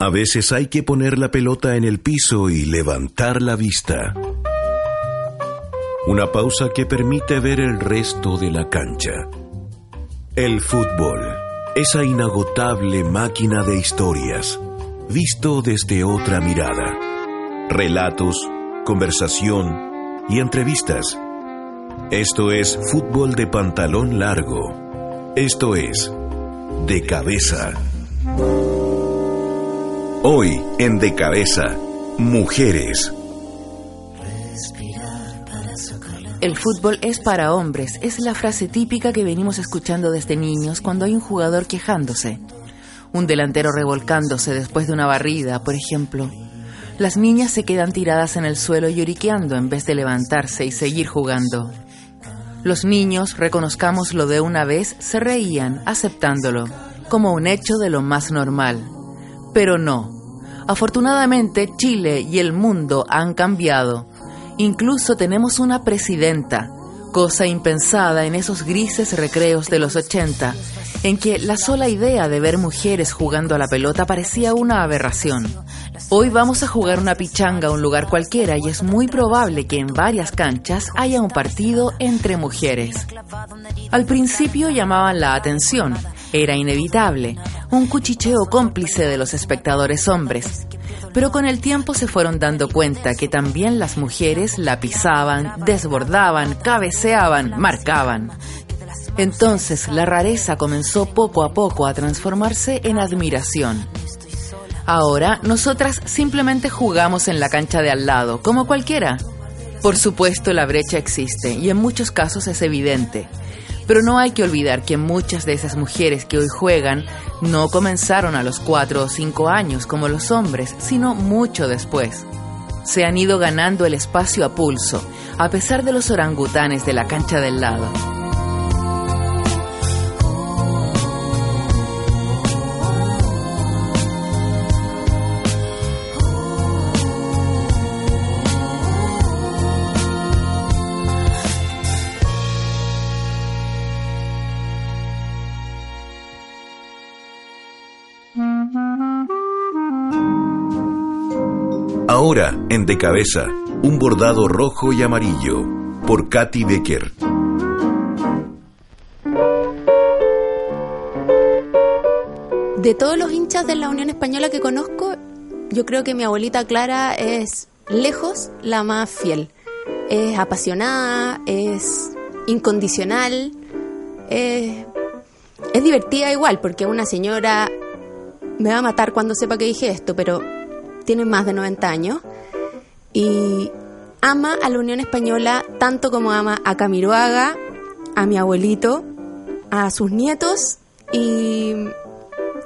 A veces hay que poner la pelota en el piso y levantar la vista. Una pausa que permite ver el resto de la cancha. El fútbol, esa inagotable máquina de historias, visto desde otra mirada. Relatos, conversación y entrevistas. Esto es fútbol de pantalón largo. Esto es de cabeza. Hoy en De Cabeza, mujeres. El fútbol es para hombres, es la frase típica que venimos escuchando desde niños cuando hay un jugador quejándose. Un delantero revolcándose después de una barrida, por ejemplo. Las niñas se quedan tiradas en el suelo lloriqueando en vez de levantarse y seguir jugando. Los niños, reconozcámoslo de una vez, se reían, aceptándolo, como un hecho de lo más normal. Pero no. Afortunadamente, Chile y el mundo han cambiado. Incluso tenemos una presidenta, cosa impensada en esos grises recreos de los 80, en que la sola idea de ver mujeres jugando a la pelota parecía una aberración. Hoy vamos a jugar una pichanga a un lugar cualquiera y es muy probable que en varias canchas haya un partido entre mujeres. Al principio llamaban la atención, era inevitable, un cuchicheo cómplice de los espectadores hombres. Pero con el tiempo se fueron dando cuenta que también las mujeres la pisaban, desbordaban, cabeceaban, marcaban. Entonces la rareza comenzó poco a poco a transformarse en admiración. Ahora nosotras simplemente jugamos en la cancha de al lado, como cualquiera. Por supuesto la brecha existe y en muchos casos es evidente. Pero no hay que olvidar que muchas de esas mujeres que hoy juegan no comenzaron a los 4 o 5 años como los hombres, sino mucho después. Se han ido ganando el espacio a pulso, a pesar de los orangutanes de la cancha del lado. Ahora, en De Cabeza, un bordado rojo y amarillo, por Katy Becker. De todos los hinchas de la Unión Española que conozco, yo creo que mi abuelita Clara es lejos la más fiel. Es apasionada, es incondicional, es, es divertida igual, porque una señora me va a matar cuando sepa que dije esto, pero tiene más de 90 años y ama a la Unión Española tanto como ama a Camiroaga, a mi abuelito, a sus nietos y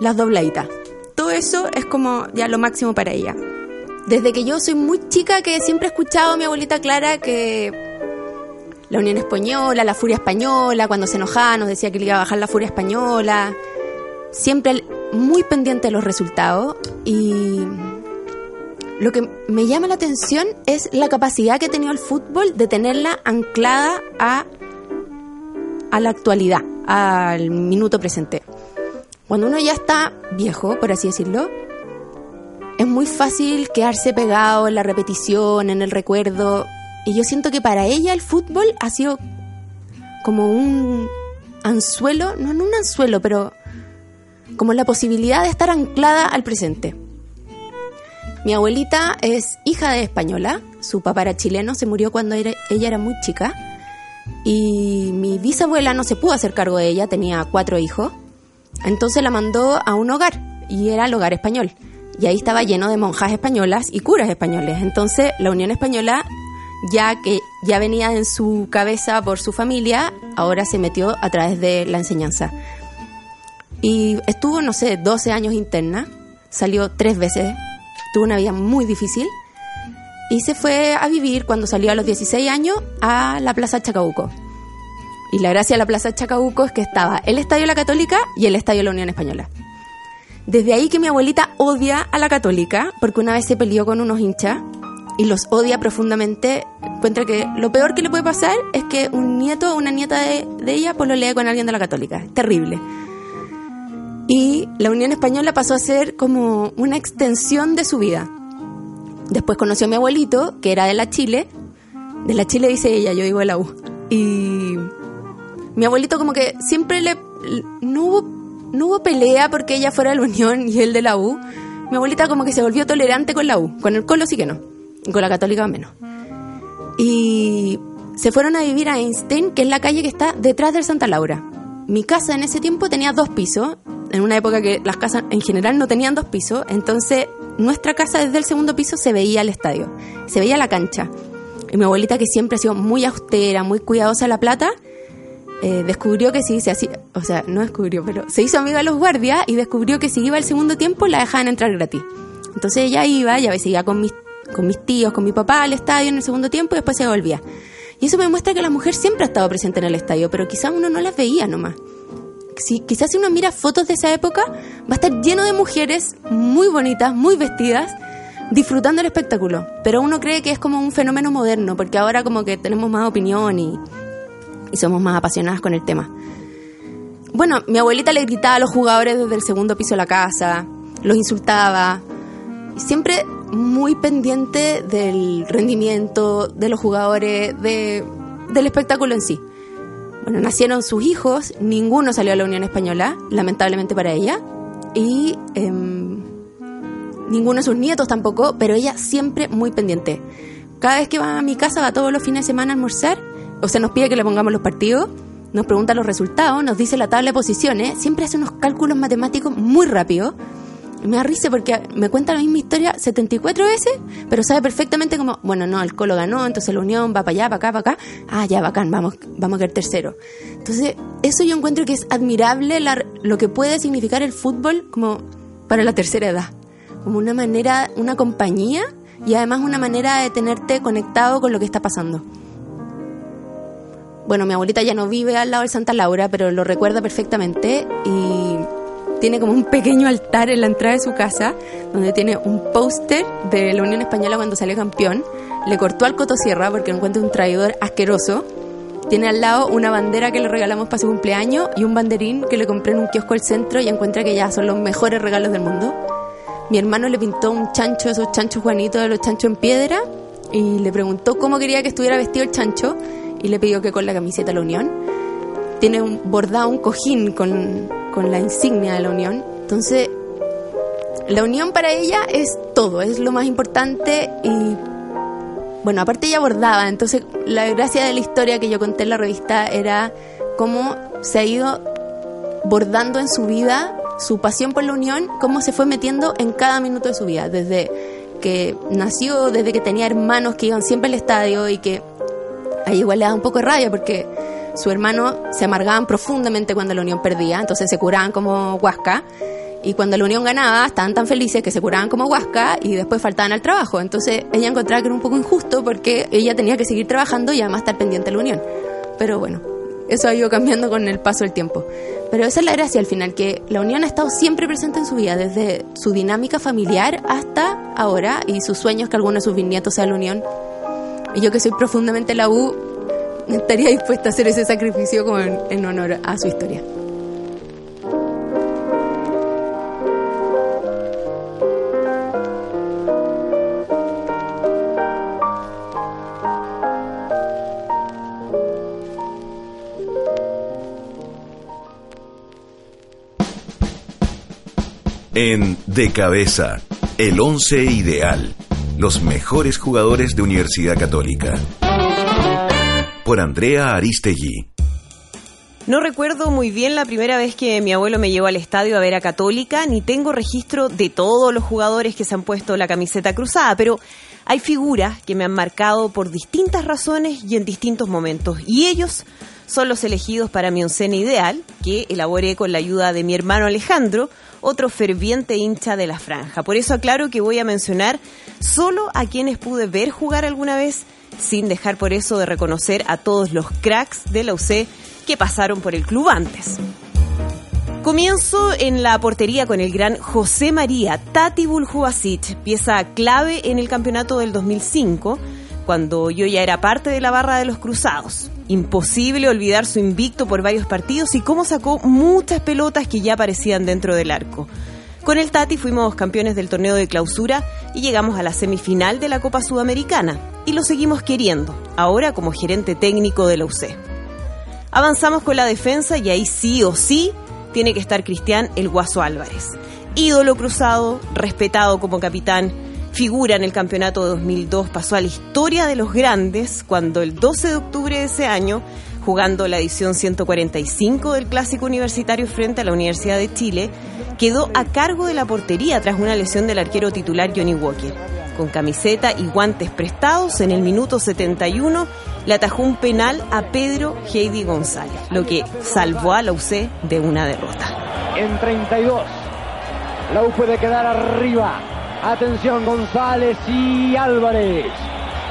las dobladitas. Todo eso es como ya lo máximo para ella. Desde que yo soy muy chica que siempre he escuchado a mi abuelita Clara que la Unión Española, la Furia Española, cuando se enojaba nos decía que le iba a bajar la Furia Española. Siempre muy pendiente de los resultados y lo que me llama la atención es la capacidad que ha tenido el fútbol de tenerla anclada a, a la actualidad, al minuto presente. Cuando uno ya está viejo, por así decirlo, es muy fácil quedarse pegado en la repetición, en el recuerdo. Y yo siento que para ella el fútbol ha sido como un anzuelo, no, no un anzuelo, pero como la posibilidad de estar anclada al presente. Mi abuelita es hija de española, su papá era chileno, se murió cuando ella era muy chica. Y mi bisabuela no se pudo hacer cargo de ella, tenía cuatro hijos. Entonces la mandó a un hogar, y era el hogar español. Y ahí estaba lleno de monjas españolas y curas españoles. Entonces la Unión Española, ya que ya venía en su cabeza por su familia, ahora se metió a través de la enseñanza. Y estuvo, no sé, 12 años interna, salió tres veces, tuvo una vida muy difícil y se fue a vivir cuando salió a los 16 años a la Plaza Chacabuco. Y la gracia de la Plaza Chacabuco es que estaba el Estadio La Católica y el Estadio La Unión Española. Desde ahí que mi abuelita odia a la Católica, porque una vez se peleó con unos hinchas y los odia profundamente. Encuentra que lo peor que le puede pasar es que un nieto o una nieta de, ella pues lo lea con alguien de la Católica. Terrible. Y la Unión Española pasó a ser como una extensión de su vida. Después conoció a mi abuelito, que era de la Chile. De la Chile dice ella, yo vivo de la U. Y mi abuelito como que siempre le... No hubo, no hubo pelea porque ella fuera de la Unión y él de la U. Mi abuelita como que se volvió tolerante con la U. Con el Colo sí que no. Con la Católica menos. Y se fueron a vivir a Einstein, que es la calle que está detrás del Santa Laura. Mi casa en ese tiempo tenía dos pisos en una época que las casas en general no tenían dos pisos, entonces nuestra casa desde el segundo piso se veía el estadio, se veía la cancha. Y mi abuelita, que siempre ha sido muy austera, muy cuidadosa de la plata, eh, descubrió que si se hacía, o sea, no descubrió, pero se hizo amiga de los guardias y descubrió que si iba al segundo tiempo la dejaban entrar gratis. Entonces ella iba y a veces iba con mis, con mis tíos, con mi papá al estadio en el segundo tiempo y después se volvía. Y eso me muestra que la mujer siempre ha estado presente en el estadio, pero quizás uno no las veía nomás si, quizás si uno mira fotos de esa época, va a estar lleno de mujeres muy bonitas, muy vestidas, disfrutando el espectáculo. Pero uno cree que es como un fenómeno moderno, porque ahora como que tenemos más opinión y, y somos más apasionadas con el tema. Bueno, mi abuelita le gritaba a los jugadores desde el segundo piso de la casa, los insultaba, siempre muy pendiente del rendimiento de los jugadores, de, del espectáculo en sí. Bueno, nacieron sus hijos, ninguno salió a la Unión Española, lamentablemente para ella, y em, ninguno de sus nietos tampoco, pero ella siempre muy pendiente. Cada vez que va a mi casa, va todos los fines de semana a almorzar, o sea, nos pide que le pongamos los partidos, nos pregunta los resultados, nos dice la tabla de posiciones, siempre hace unos cálculos matemáticos muy rápidos me da porque me cuenta la misma historia 74 veces, pero sabe perfectamente como, bueno, no, el Colo ganó, entonces la Unión va para allá, para acá, para acá. Ah, ya, bacán, vamos, vamos a quedar tercero. Entonces, eso yo encuentro que es admirable lo que puede significar el fútbol como para la tercera edad. Como una manera, una compañía y además una manera de tenerte conectado con lo que está pasando. Bueno, mi abuelita ya no vive al lado del Santa Laura, pero lo recuerda perfectamente y tiene como un pequeño altar en la entrada de su casa, donde tiene un póster de la Unión Española cuando salió campeón. Le cortó al Cotosierra porque encuentra un traidor asqueroso. Tiene al lado una bandera que le regalamos para su cumpleaños y un banderín que le compré en un kiosco del centro y encuentra que ya son los mejores regalos del mundo. Mi hermano le pintó un chancho, esos chanchos Juanitos de los chanchos en piedra, y le preguntó cómo quería que estuviera vestido el chancho y le pidió que con la camiseta la Unión. Tiene un bordado un cojín con con la insignia de la unión. Entonces, la unión para ella es todo, es lo más importante y bueno, aparte ella bordaba, entonces la gracia de la historia que yo conté en la revista era cómo se ha ido bordando en su vida su pasión por la unión, cómo se fue metiendo en cada minuto de su vida, desde que nació, desde que tenía hermanos que iban siempre al estadio y que ahí igual le da un poco de rabia porque su hermano se amargaban profundamente cuando la Unión perdía, entonces se curaban como Huasca. Y cuando la Unión ganaba, estaban tan felices que se curaban como Huasca y después faltaban al trabajo. Entonces ella encontraba que era un poco injusto porque ella tenía que seguir trabajando y además estar pendiente de la Unión. Pero bueno, eso ha ido cambiando con el paso del tiempo. Pero esa es la gracia al final, que la Unión ha estado siempre presente en su vida, desde su dinámica familiar hasta ahora y sus sueños que algunos de sus bisnietos sean la Unión. Y yo que soy profundamente la U, estaría dispuesta a hacer ese sacrificio como en, honor a su historia. En De Cabeza, el once ideal. Los mejores jugadores de Universidad Católica por Andrea Aristegui. No recuerdo muy bien la primera vez que mi abuelo me llevó al estadio a ver a Católica, ni tengo registro de todos los jugadores que se han puesto la camiseta cruzada, pero hay figuras que me han marcado por distintas razones y en distintos momentos, y ellos son los elegidos para mi oncena ideal, que elaboré con la ayuda de mi hermano Alejandro, otro ferviente hincha de la franja. Por eso aclaro que voy a mencionar solo a quienes pude ver jugar alguna vez, sin dejar por eso de reconocer a todos los cracks de la UC que pasaron por el club antes. Comienzo en la portería con el gran José María Tati Buljubasic, pieza clave en el campeonato del 2005, cuando yo ya era parte de la barra de los Cruzados. Imposible olvidar su invicto por varios partidos y cómo sacó muchas pelotas que ya aparecían dentro del arco. Con el Tati fuimos campeones del torneo de clausura y llegamos a la semifinal de la Copa Sudamericana. Y lo seguimos queriendo, ahora como gerente técnico de la UC. Avanzamos con la defensa y ahí sí o sí tiene que estar Cristian El Guaso Álvarez. Ídolo cruzado, respetado como capitán, figura en el campeonato de 2002, pasó a la historia de los grandes cuando el 12 de octubre de ese año, jugando la edición 145 del Clásico Universitario frente a la Universidad de Chile, quedó a cargo de la portería tras una lesión del arquero titular Johnny Walker. Con camiseta y guantes prestados, en el minuto 71 le atajó un penal a Pedro Heidi González, lo que salvó a la UC de una derrota. En 32, la puede quedar arriba. Atención, González y Álvarez.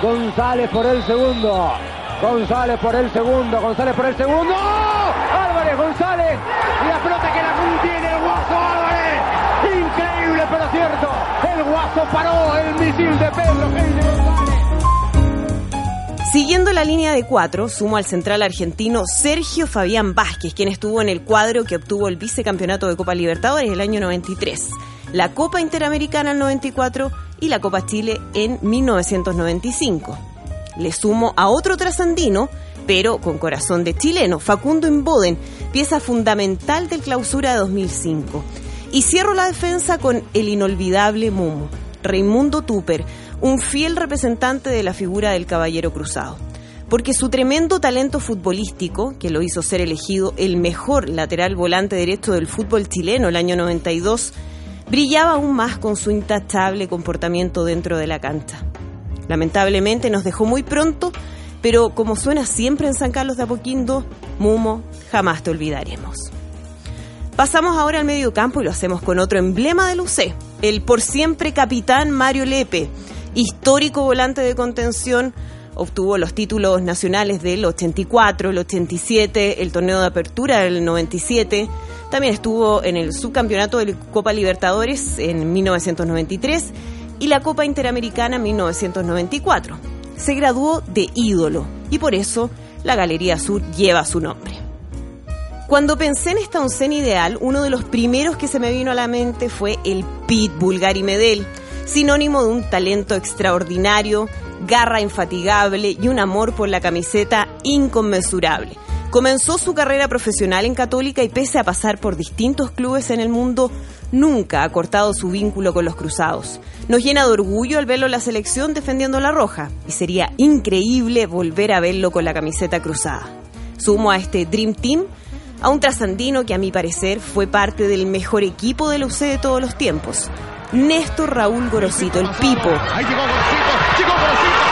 González por el segundo. González por el segundo. González por el segundo. Álvarez, González. Y la pelota que la contiene el Guaso Álvarez. Increíble, pero cierto. El Guaso paró el misil de Pedro González. Siguiendo la línea de cuatro, sumo al central argentino Sergio Fabián Vázquez, quien estuvo en el cuadro que obtuvo el vicecampeonato de Copa Libertadores el año 93, la Copa Interamericana el 94 y la Copa Chile en 1995. Le sumo a otro trasandino, pero con corazón de chileno, Facundo Imboden, pieza fundamental del clausura de 2005. Y cierro la defensa con el inolvidable Mumo, Raimundo Tupper, un fiel representante de la figura del Caballero Cruzado. Porque su tremendo talento futbolístico, que lo hizo ser elegido el mejor lateral volante derecho del fútbol chileno el año 92, brillaba aún más con su intachable comportamiento dentro de la cancha. Lamentablemente nos dejó muy pronto, pero como suena siempre en San Carlos de Apoquindo, Mumo, jamás te olvidaremos. Pasamos ahora al medio campo y lo hacemos con otro emblema del UC, el por siempre capitán Mario Lepe, histórico volante de contención, obtuvo los títulos nacionales del 84, el 87, el torneo de apertura del 97, también estuvo en el subcampeonato de Copa Libertadores en 1993 y la Copa Interamericana en 1994. Se graduó de ídolo y por eso la Galería Sur lleva su nombre. Cuando pensé en esta oncena ideal, uno de los primeros que se me vino a la mente fue el Pit Bulgari Medel, sinónimo de un talento extraordinario, garra infatigable y un amor por la camiseta inconmensurable. Comenzó su carrera profesional en Católica y pese a pasar por distintos clubes en el mundo, nunca ha cortado su vínculo con los cruzados. Nos llena de orgullo al verlo en la selección defendiendo la roja y sería increíble volver a verlo con la camiseta cruzada. Sumo a este Dream Team a un trasandino que a mi parecer fue parte del mejor equipo de la UC de todos los tiempos. Néstor Raúl Gorosito, el Pipo. Ahí llegó Gorosito, llegó Gorosito.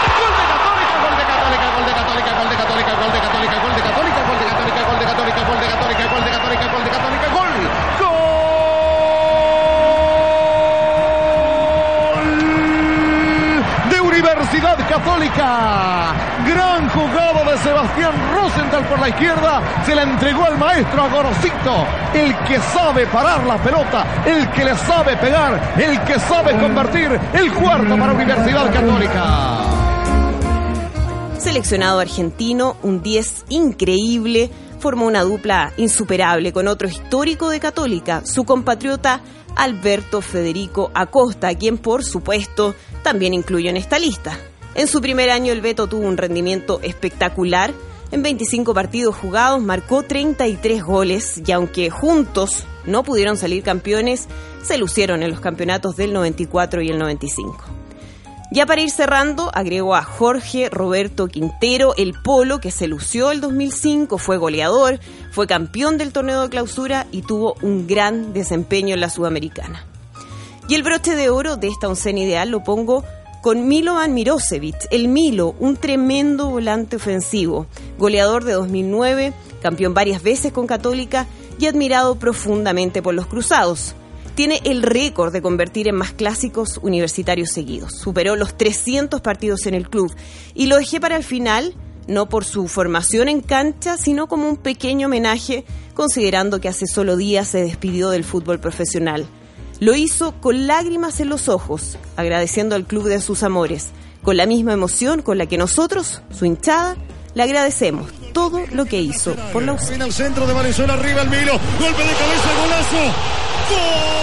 Católica. Gran jugada de Sebastián Rosenthal por la izquierda. Se la entregó al maestro a Gorosito. El que sabe parar la pelota. El que le sabe pegar. El que sabe convertir. El cuarto para Universidad Católica. Seleccionado argentino, un 10 increíble, formó una dupla insuperable con otro histórico de Católica, su compatriota Alberto Federico Acosta, quien por supuesto también incluyó en esta lista. En su primer año el Beto tuvo un rendimiento espectacular. En 25 partidos jugados marcó 33 goles y aunque juntos no pudieron salir campeones, se lucieron en los campeonatos del 94 y el 95. Ya para ir cerrando, agregó a Jorge Roberto Quintero, el polo que se lució el 2005, fue goleador, fue campeón del torneo de clausura y tuvo un gran desempeño en la Sudamericana. Y el broche de oro de esta oncena ideal lo pongo con Milovan Mirosevic, el Milo, un tremendo volante ofensivo, goleador de 2009, campeón varias veces con Católica y admirado profundamente por los cruzados. Tiene el récord de convertir en más clásicos universitarios seguidos. Superó los 300 partidos en el club y lo dejé para el final, no por su formación en cancha, sino como un pequeño homenaje, considerando que hace solo días se despidió del fútbol profesional. Lo hizo con lágrimas en los ojos, agradeciendo al club de sus amores, con la misma emoción con la que nosotros, su hinchada, le agradecemos todo lo que hizo por la En el centro de Valenzuela, arriba el Milo, golpe de cabeza, golazo. ¡Gol!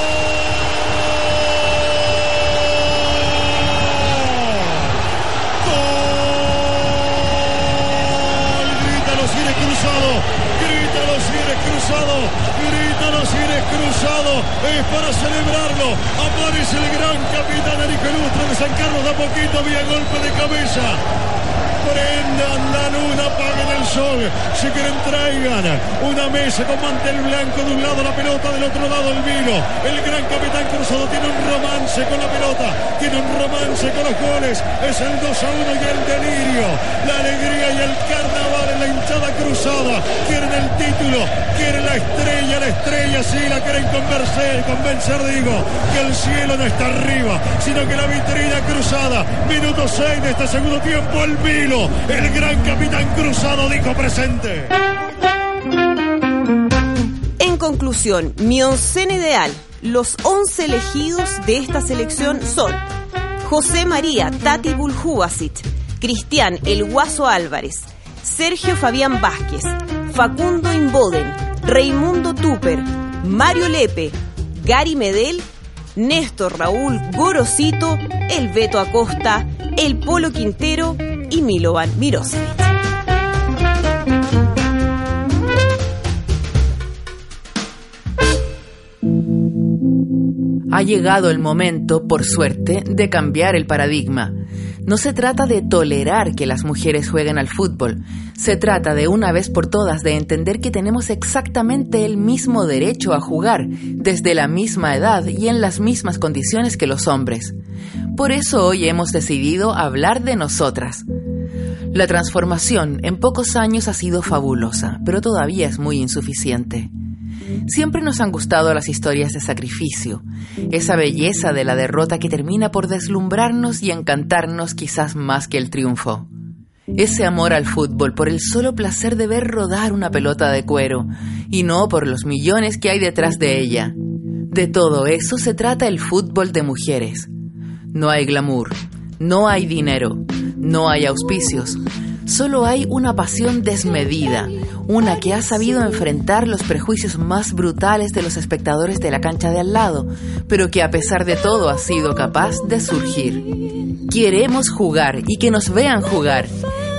cruzado, grita los cienes cruzado, grita los cienes es para celebrarlo, aparece el gran capitán Enrique Lustre de San Carlos, da poquito, vía golpe de cabeza, prendan la luna, apaguen el sol. Si quieren, traigan una mesa con mantel blanco de un lado, la pelota del otro lado, el vino. El gran capitán Cruzado tiene un romance con la pelota, tiene un romance con los goles. Es el 2 a 1 y el delirio, la alegría y el carnaval en la hinchada cruzada. Quieren el título, quieren la estrella, la estrella, sí, la quieren convencer, convencer, digo, que el cielo no está arriba, sino que la vitrina cruzada. Minuto 6 de este segundo tiempo, el vino el gran capitán cruzado dijo presente. En conclusión, mi oncena ideal, los 11 elegidos de esta selección son José María Tati Buljubasic, Cristian El Guaso Álvarez, Sergio Fabián Vázquez, Facundo Inboden, Raimundo Tupper, Mario Lepe, Gary Medel, Néstor Raúl Gorosito, El Beto Acosta, El Polo Quintero y Milovan Mirosevic. Ha llegado el momento, por suerte, de cambiar el paradigma. No se trata de tolerar que las mujeres jueguen al fútbol, se trata de una vez por todas de entender que tenemos exactamente el mismo derecho a jugar, desde la misma edad y en las mismas condiciones que los hombres. Por eso hoy hemos decidido hablar de nosotras. La transformación en pocos años ha sido fabulosa, pero todavía es muy insuficiente. Siempre nos han gustado las historias de sacrificio, esa belleza de la derrota que termina por deslumbrarnos y encantarnos quizás más que el triunfo. Ese amor al fútbol por el solo placer de ver rodar una pelota de cuero, y no por los millones que hay detrás de ella. De todo eso se trata el fútbol de mujeres. No hay glamour, no hay dinero, no hay auspicios, solo hay una pasión desmedida, una que ha sabido enfrentar los prejuicios más brutales de los espectadores de la cancha de al lado, pero que a pesar de todo ha sido capaz de surgir. Queremos jugar y que nos vean jugar.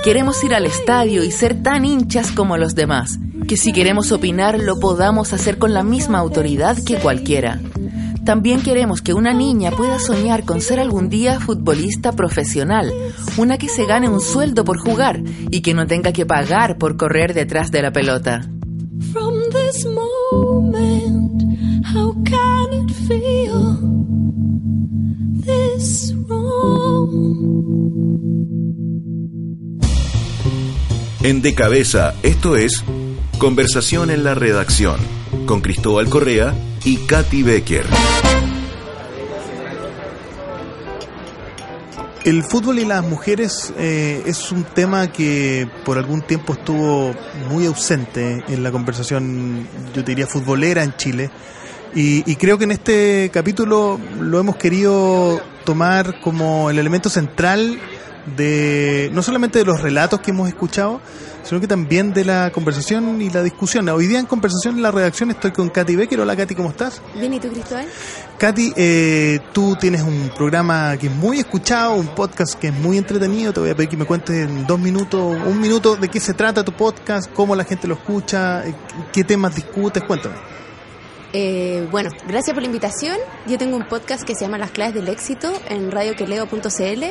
Queremos ir al estadio y ser tan hinchas como los demás, que si queremos opinar lo podamos hacer con la misma autoridad que cualquiera. También queremos que una niña pueda soñar con ser algún día futbolista profesional, una que se gane un sueldo por jugar y que no tenga que pagar por correr detrás de la pelota. En De Cabeza, esto es Conversación en la Redacción, con Cristóbal Correa y Katy Becker. El fútbol y las mujeres eh, es un tema que por algún tiempo estuvo muy ausente en la conversación, yo diría, futbolera en Chile. Y, y, creo que en este capítulo lo hemos querido tomar como el elemento central de no solamente de los relatos que hemos escuchado, sino que también de la conversación y la discusión. Hoy día en conversación en la redacción estoy con Katy Becker. Hola Katy, ¿cómo estás? Bien, ¿y tú, Cristóbal? Katy, eh, tú tienes un programa que es muy escuchado, un podcast que es muy entretenido. Te voy a pedir que me cuentes en dos minutos, un minuto de qué se trata tu podcast, cómo la gente lo escucha, eh, qué temas discutes. Cuéntame. Eh, bueno, gracias por la invitación. Yo tengo un podcast que se llama Las claves del éxito en radioqueleo.cl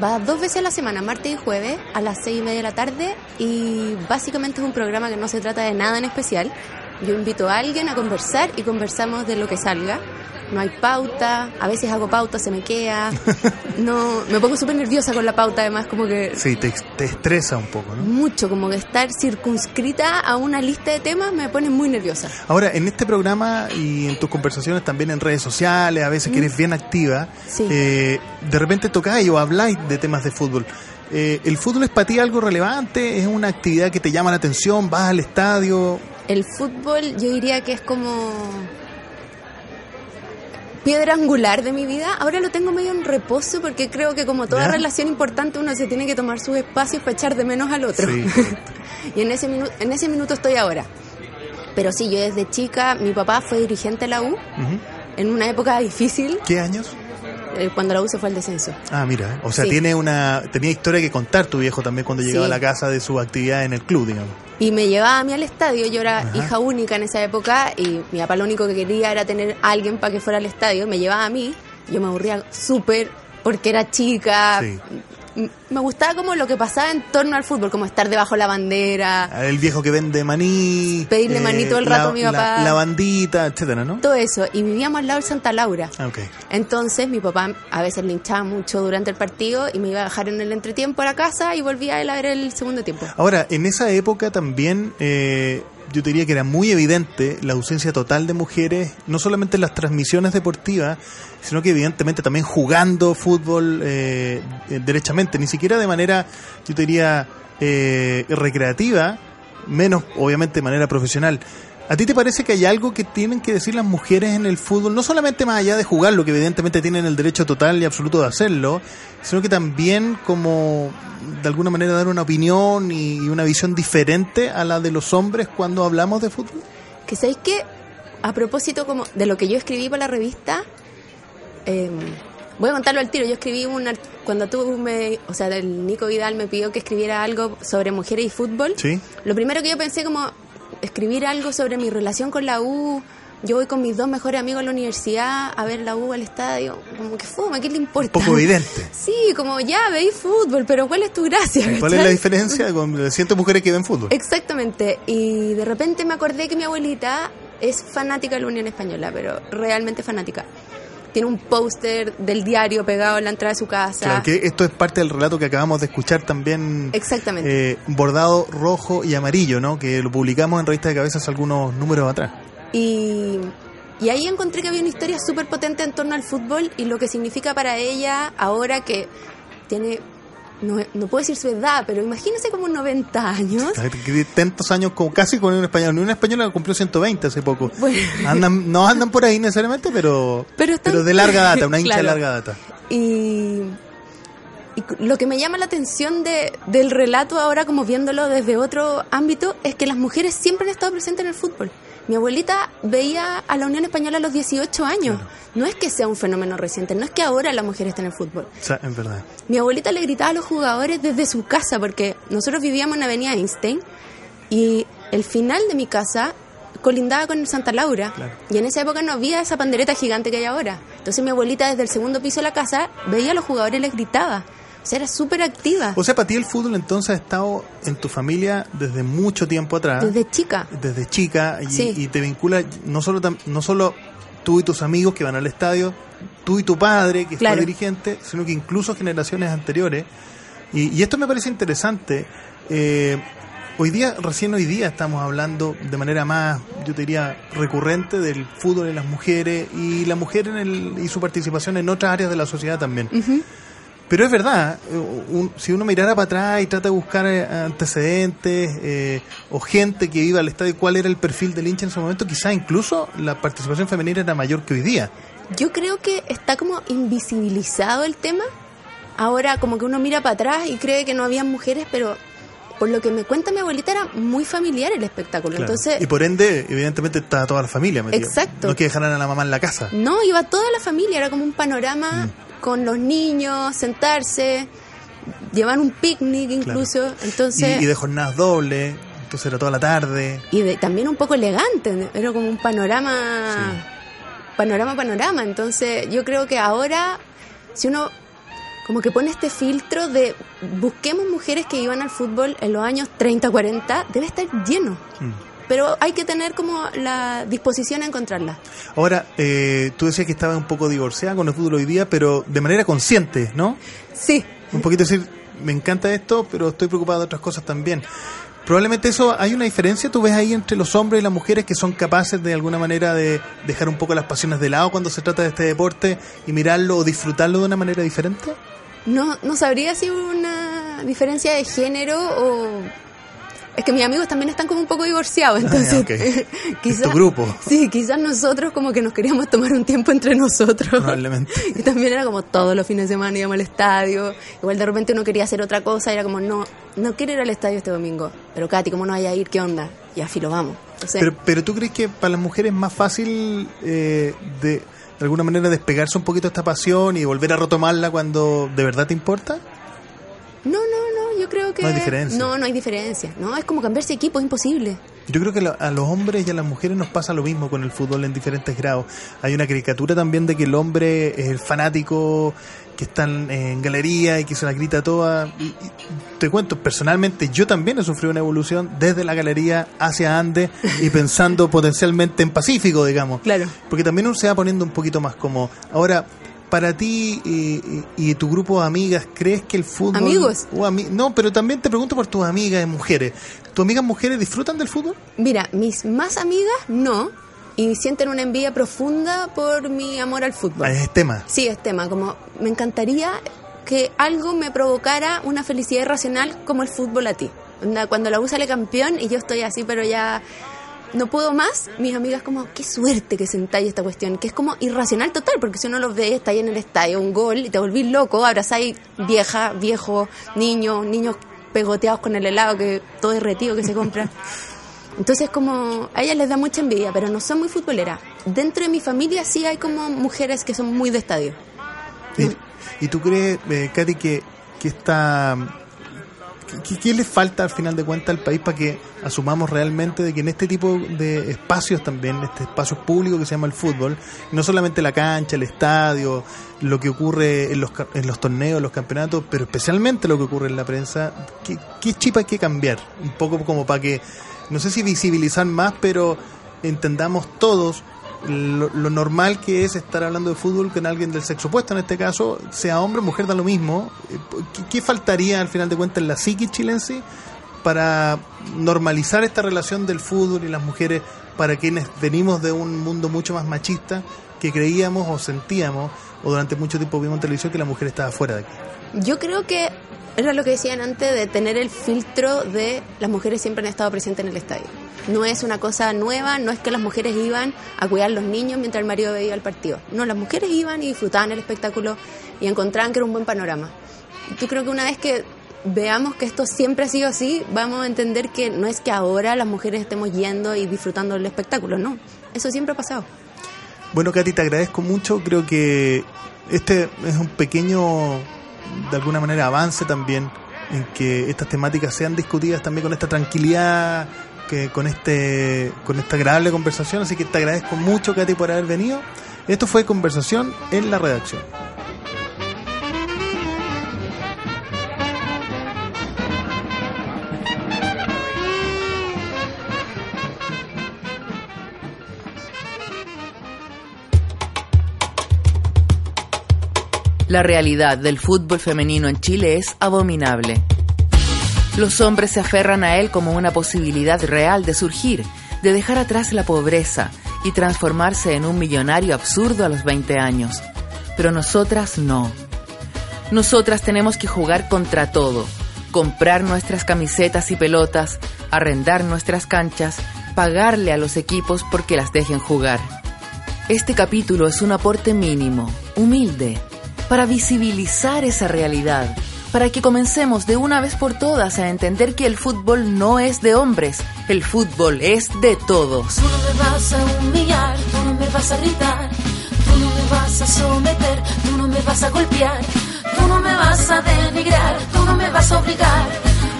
Va dos veces a la semana, martes y jueves, a las seis y media de la tarde y básicamente es un programa que no se trata de nada en especial. Yo invito a alguien a conversar y conversamos de lo que salga. No hay pauta, a veces hago pauta, se me queda, no, me pongo súper nerviosa con la pauta además, como que... Sí, te, te estresa un poco, ¿no? Mucho, como que estar circunscrita a una lista de temas me pone muy nerviosa. Ahora, en este programa y en tus conversaciones también en redes sociales, a veces que eres bien activa, Sí. eh, de repente tocáis o habláis de temas de fútbol. Eh, ¿El fútbol es para ti algo relevante? ¿Es una actividad que te llama la atención? ¿Vas al estadio? El fútbol yo diría que es como piedra angular de mi vida. Ahora lo tengo medio en reposo porque creo que como toda ¿Ya? relación importante uno se tiene que tomar sus espacios para echar de menos al otro. Sí. y en ese, minu- en ese minuto estoy ahora. Pero sí, yo desde chica, mi papá fue dirigente de la U en una época difícil, ¿Qué años? Eh, cuando la U se fue al descenso. Ah, mira, o sea, Sí. tiene una tenía historia que contar tu viejo también cuando llegaba Sí. a la casa de su actividad en el club, digamos. Y me llevaba a mí al estadio, yo era Ajá. hija única en esa época y mi papá lo único que quería era tener a alguien para que fuera al estadio, me llevaba a mí, yo me aburría súper porque era chica, Sí. Me gustaba como lo que pasaba en torno al fútbol, como estar debajo de la bandera, El viejo que vende maní, Pedirle maní todo el rato la, a mi papá. La, la bandita, etcétera, ¿no? todo eso, y vivíamos al lado del Santa Laura. Ah, ok. Entonces mi papá a veces le hinchaba mucho durante el partido y me iba a dejar en el entretiempo a la casa y volvía él a ver el segundo tiempo. Ahora, en esa época también eh, yo diría que era muy evidente la ausencia total de mujeres, no solamente en las transmisiones deportivas, sino que evidentemente también jugando fútbol eh, derechamente, ni siquiera de manera, yo diría, eh, recreativa, menos obviamente de manera profesional. ¿A ti te parece que hay algo que tienen que decir las mujeres en el fútbol? No solamente más allá de jugar, lo que evidentemente tienen el derecho total y absoluto de hacerlo, sino que también como de alguna manera dar una opinión y una visión diferente a la de los hombres cuando hablamos de fútbol. Que sabéis que, a propósito como de lo que yo escribí para la revista, eh, voy a contarlo al tiro. Yo escribí un cuando tú me, o sea, el Nico Vidal me pidió que escribiera algo sobre mujeres y fútbol. Sí. Lo primero que yo pensé como escribir algo sobre mi relación con la U. Yo voy con mis dos mejores amigos a la universidad a ver la U al estadio. Como que fuma, ¿qué le importa? Poco evidente. Sí, como ya veis fútbol, pero ¿cuál es tu gracia? ¿Cuál es la diferencia con cientos mujeres que ven fútbol? Exactamente. Y de repente me acordé que mi abuelita es fanática de la Unión Española, pero realmente fanática. Tiene un póster del diario pegado en la entrada de su casa. Claro, que esto es parte del relato que acabamos de escuchar también. Exactamente. eh, bordado rojo y amarillo, ¿no? Que lo publicamos en Revista de Cabezas algunos números atrás. Y, y ahí encontré que había una historia súper potente en torno al fútbol y lo que significa para ella ahora que tiene, no, no puedo decir su edad, pero imagínese como 90 años. Tantos años como casi con un español. Un español cumplió 120 hace poco. Bueno. Andan, no andan por ahí necesariamente, pero, Pero están- de larga data, una hincha de larga data. Y, y lo que me llama la atención de, del relato ahora, como viéndolo desde otro ámbito, es que las mujeres siempre han estado presentes en el fútbol. Mi abuelita veía a la Unión Española a los 18 años. No es que sea un fenómeno reciente, no es que ahora la mujer esté en el fútbol. O sea, en verdad. Mi abuelita le gritaba a los jugadores desde su casa, porque nosotros vivíamos en Avenida Einstein y el final de mi casa colindaba con el Santa Laura. Claro. Y en esa época no había esa pandereta gigante que hay ahora. Entonces mi abuelita desde el segundo piso de la casa veía a los jugadores y les gritaba. O sea, era súper activa. O sea, para ti el fútbol entonces ha estado en tu familia desde mucho tiempo atrás. Desde chica. desde chica y, Sí. y te vincula no solo no solo tú y tus amigos que van al estadio, tú y tu padre que Claro. dirigente, sino que incluso generaciones anteriores. Y, y esto me parece interesante. Eh, hoy día, recién hoy día estamos hablando de manera más, yo te diría, recurrente del fútbol en las mujeres y la mujer en el, y su participación en otras áreas de la sociedad también. Pero es verdad, eh, un- si uno mirara para atrás y trata de buscar eh, antecedentes eh, o gente que iba al estadio, cuál era el perfil del hincha en ese momento, quizás incluso la participación femenina era mayor que hoy día. Yo creo que está como invisibilizado el tema. Ahora como que uno mira para atrás y cree que no había mujeres, pero por lo que me cuenta mi abuelita era muy familiar el espectáculo. Claro. Entonces, y por ende, evidentemente, estaba toda la familia metida. Exacto. No que dejaran a la mamá en la casa. No, iba toda la familia, era como un panorama Mm. Con los niños, sentarse, llevar un picnic incluso, entonces Y, y de jornadas dobles, entonces era toda la tarde. y de- también un poco elegante, era como un panorama, panorama, panorama, entonces yo creo que ahora, si uno como que pone este filtro de busquemos mujeres que iban al fútbol en los años 30, 40, debe estar lleno. Mm. Pero hay que tener como la disposición a encontrarla. Ahora, eh, tú decías que estabas un poco divorciada con el fútbol hoy día, pero de manera consciente, ¿no? Sí. Un poquito decir, me encanta esto, pero estoy preocupado de otras cosas también. Probablemente eso, hay una diferencia, tú ves ahí entre los hombres y las mujeres que son capaces de alguna manera de dejar un poco las pasiones de lado cuando se trata de este deporte y mirarlo o disfrutarlo de una manera diferente. No, no sabría si una diferencia de género o es que mis amigos también están como un poco divorciados, entonces ah, quizás tu grupo. Sí, quizás nosotros como que nos queríamos tomar un tiempo entre nosotros. Probablemente. Y también era como todos los fines de semana íbamos al estadio. Igual de repente uno quería hacer otra cosa, era como no, no quiero ir al estadio este domingo. Pero Katy, ¿cómo no vaya a ir? ¿Qué onda? Y así lo vamos. pero, pero tú crees que para las mujeres es más fácil eh, de, de alguna manera despegarse un poquito de esta pasión y volver a retomarla cuando de verdad te importa? No, creo que... Hay diferencia. No, no hay diferencia. No, es como cambiarse de equipo, es imposible. Yo creo que a los hombres y a las mujeres nos pasa lo mismo con el fútbol en diferentes grados. Hay una caricatura también de que el hombre es el fanático que está en galería y que se la grita toda. Y, te cuento, personalmente yo también he sufrido una evolución desde la galería hacia Andes y pensando potencialmente en Pacífico, digamos. Claro. Porque también uno se va poniendo un poquito más como... Ahora, para ti y, tu grupo de amigas, ¿crees que el fútbol... Amigos. no, pero también te pregunto por tus amigas mujeres. ¿Tus amigas mujeres disfrutan del fútbol? Mira, mis más amigas no, y sienten una envidia profunda por mi amor al fútbol. Ah, es tema. Sí, es tema. Como me encantaría que algo me provocara una felicidad irracional como el fútbol a ti. Cuando la U sale campeón y yo estoy así, pero ya no puedo más, mis amigas como, qué suerte que sentáis esta cuestión, que es como irracional total, porque si uno lo ve, está ahí en el estadio, un gol, y te volvís loco, abrazáis vieja, viejo, niño, niños pegoteados con el helado, que todo derretido que se compra. Entonces como a ellas les da mucha envidia, pero no son muy futboleras. Dentro de mi familia sí hay como mujeres que son muy de estadio. ¿Y, tú crees, eh, Katy, que, que esta ¿Qué, le falta al final de cuentas al país para que asumamos realmente de que en este tipo de espacios también, este espacio público que se llama el fútbol, no solamente la cancha, el estadio, lo que ocurre en los, en los torneos, los campeonatos, pero especialmente lo que ocurre en la prensa, ¿qué, qué chip hay que cambiar? Un poco como para que, no sé si visibilizar más, pero entendamos todos lo, normal que es estar hablando de fútbol con alguien del sexo opuesto, en este caso, sea hombre o mujer, da lo mismo. Eh, ¿Qué, faltaría al final de cuentas en la psique chilense para normalizar esta relación del fútbol y las mujeres para quienes venimos de un mundo mucho más machista que creíamos o sentíamos o durante mucho tiempo vimos en televisión que la mujer estaba fuera de aquí? Yo creo que era lo que decían antes de tener el filtro de las mujeres siempre han estado presentes en el estadio. No es una cosa nueva, no es que las mujeres iban a cuidar a los niños mientras el marido veía el partido. No, las mujeres iban y disfrutaban el espectáculo y encontraban que era un buen panorama. Yo creo que una vez que veamos que esto siempre ha sido así, vamos a entender que no es que ahora las mujeres estemos yendo y disfrutando del espectáculo, no. Eso siempre ha pasado. Bueno, Katy, te agradezco mucho. Creo que este es un pequeño de alguna manera avance también en que estas temáticas sean discutidas también con esta tranquilidad, que con este con esta agradable conversación, así que te agradezco mucho Katy por haber venido. Esto fue conversación en la redacción. La realidad del fútbol femenino en Chile es abominable. Los hombres se aferran a él como una posibilidad real de surgir, de dejar atrás la pobreza y transformarse en un millonario absurdo a los 20 años. Pero nosotras no. Nosotras tenemos que jugar contra todo, comprar nuestras camisetas y pelotas, arrendar nuestras canchas, pagarle a los equipos porque las dejen jugar. Este capítulo es un aporte mínimo, humilde, para visibilizar esa realidad, para que comencemos de una vez por todas a entender que el fútbol no es de hombres, el fútbol es de todos. Tú no me vas a humillar, tú no me vas a gritar, tú no me vas a someter, tú no me vas a golpear, tú no me vas a denigrar, tú no me vas a obligar,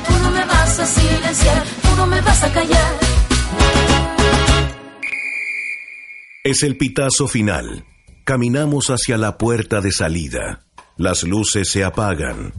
tú no me vas a silenciar, tú no me vas a callar. Es el pitazo final. Caminamos hacia la puerta de salida. Las luces se apagan.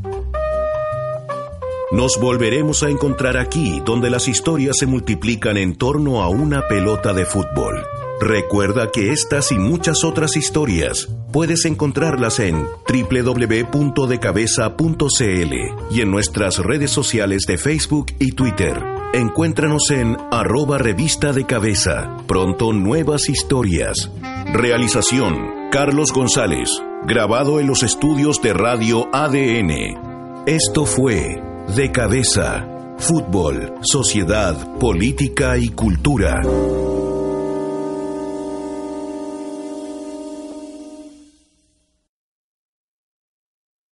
Nos volveremos a encontrar aquí, donde las historias se multiplican en torno a una pelota de fútbol. Recuerda que estas y muchas otras historias puedes encontrarlas en www.decabeza.cl y en nuestras redes sociales de Facebook y Twitter. Encuéntranos en arroba revista de cabeza. Pronto nuevas historias. Realización, Carlos González. Grabado en los estudios de Radio ADN. Esto fue De Cabeza. Fútbol, sociedad, política y cultura.